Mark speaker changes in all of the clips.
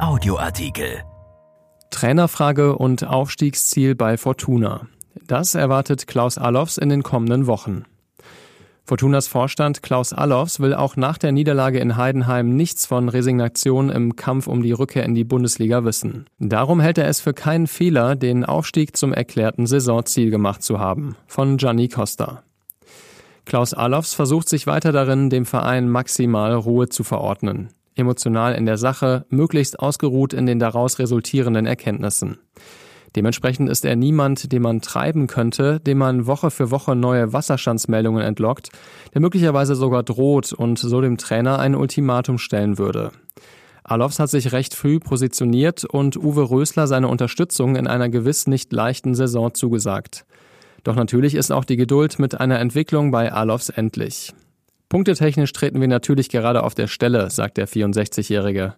Speaker 1: Audioartikel.
Speaker 2: Trainerfrage und Aufstiegsziel bei Fortuna. Das erwartet Klaus Allofs in den kommenden Wochen. Fortunas Vorstand Klaus Allofs will auch nach der Niederlage in Heidenheim nichts von Resignation im Kampf um die Rückkehr in die Bundesliga wissen. Darum hält er es für keinen Fehler, den Aufstieg zum erklärten Saisonziel gemacht zu haben. Von Gianni Costa. Klaus Allofs versucht sich weiter darin, dem Verein maximal Ruhe zu verordnen. Emotional in der Sache, möglichst ausgeruht in den daraus resultierenden Erkenntnissen. Dementsprechend ist er niemand, den man treiben könnte, dem man Woche für Woche neue Wasserstandsmeldungen entlockt, der möglicherweise sogar droht und so dem Trainer ein Ultimatum stellen würde. Alofs hat sich recht früh positioniert und Uwe Rösler seine Unterstützung in einer gewiss nicht leichten Saison zugesagt. Doch natürlich ist auch die Geduld mit einer Entwicklung bei Alofs endlich. Punktetechnisch treten wir natürlich gerade auf der Stelle, sagt der 64-Jährige.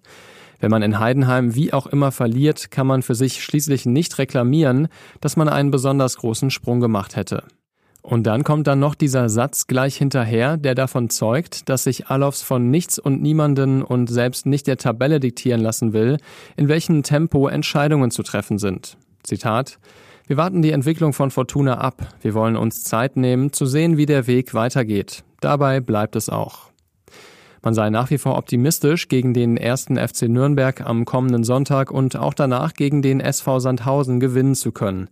Speaker 2: Wenn man in Heidenheim wie auch immer verliert, kann man für sich schließlich nicht reklamieren, dass man einen besonders großen Sprung gemacht hätte. Und dann kommt dann noch dieser Satz gleich hinterher, der davon zeugt, dass sich Alofs von nichts und niemanden und selbst nicht der Tabelle diktieren lassen will, in welchem Tempo Entscheidungen zu treffen sind. Zitat Wir warten die Entwicklung von Fortuna ab. Wir wollen uns Zeit nehmen, zu sehen, wie der Weg weitergeht. Dabei bleibt es auch. Man sei nach wie vor optimistisch, gegen den ersten FC Nürnberg am kommenden Sonntag und auch danach gegen den SV Sandhausen gewinnen zu können.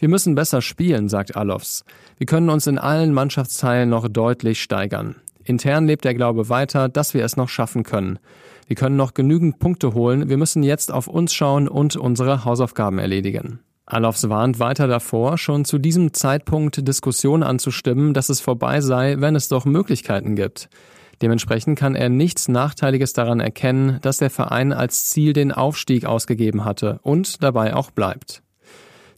Speaker 2: Wir müssen besser spielen, sagt Alofs. Wir können uns in allen Mannschaftsteilen noch deutlich steigern. Intern lebt der Glaube weiter, dass wir es noch schaffen können. Wir können noch genügend Punkte holen, wir müssen jetzt auf uns schauen und unsere Hausaufgaben erledigen. Alofs warnt weiter davor, schon zu diesem Zeitpunkt Diskussionen anzustimmen, dass es vorbei sei, wenn es doch Möglichkeiten gibt. Dementsprechend kann er nichts Nachteiliges daran erkennen, dass der Verein als Ziel den Aufstieg ausgegeben hatte und dabei auch bleibt.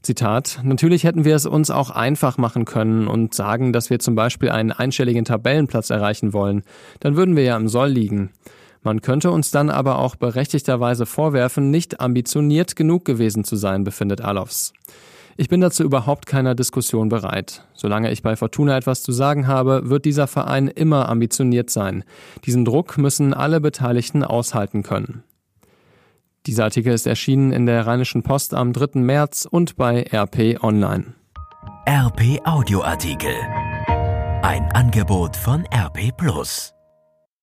Speaker 2: Zitat, natürlich hätten wir es uns auch einfach machen können und sagen, dass wir zum Beispiel einen einstelligen Tabellenplatz erreichen wollen. Dann würden wir ja im Soll liegen. Man könnte uns dann aber auch berechtigterweise vorwerfen, nicht ambitioniert genug gewesen zu sein, befindet Alofs. Ich bin dazu überhaupt keiner Diskussion bereit. Solange ich bei Fortuna etwas zu sagen habe, wird dieser Verein immer ambitioniert sein. Diesen Druck müssen alle Beteiligten aushalten können. Dieser Artikel ist erschienen in der Rheinischen Post am 3. März und bei RP Online.
Speaker 1: RP Audioartikel. Ein Angebot von RP Plus.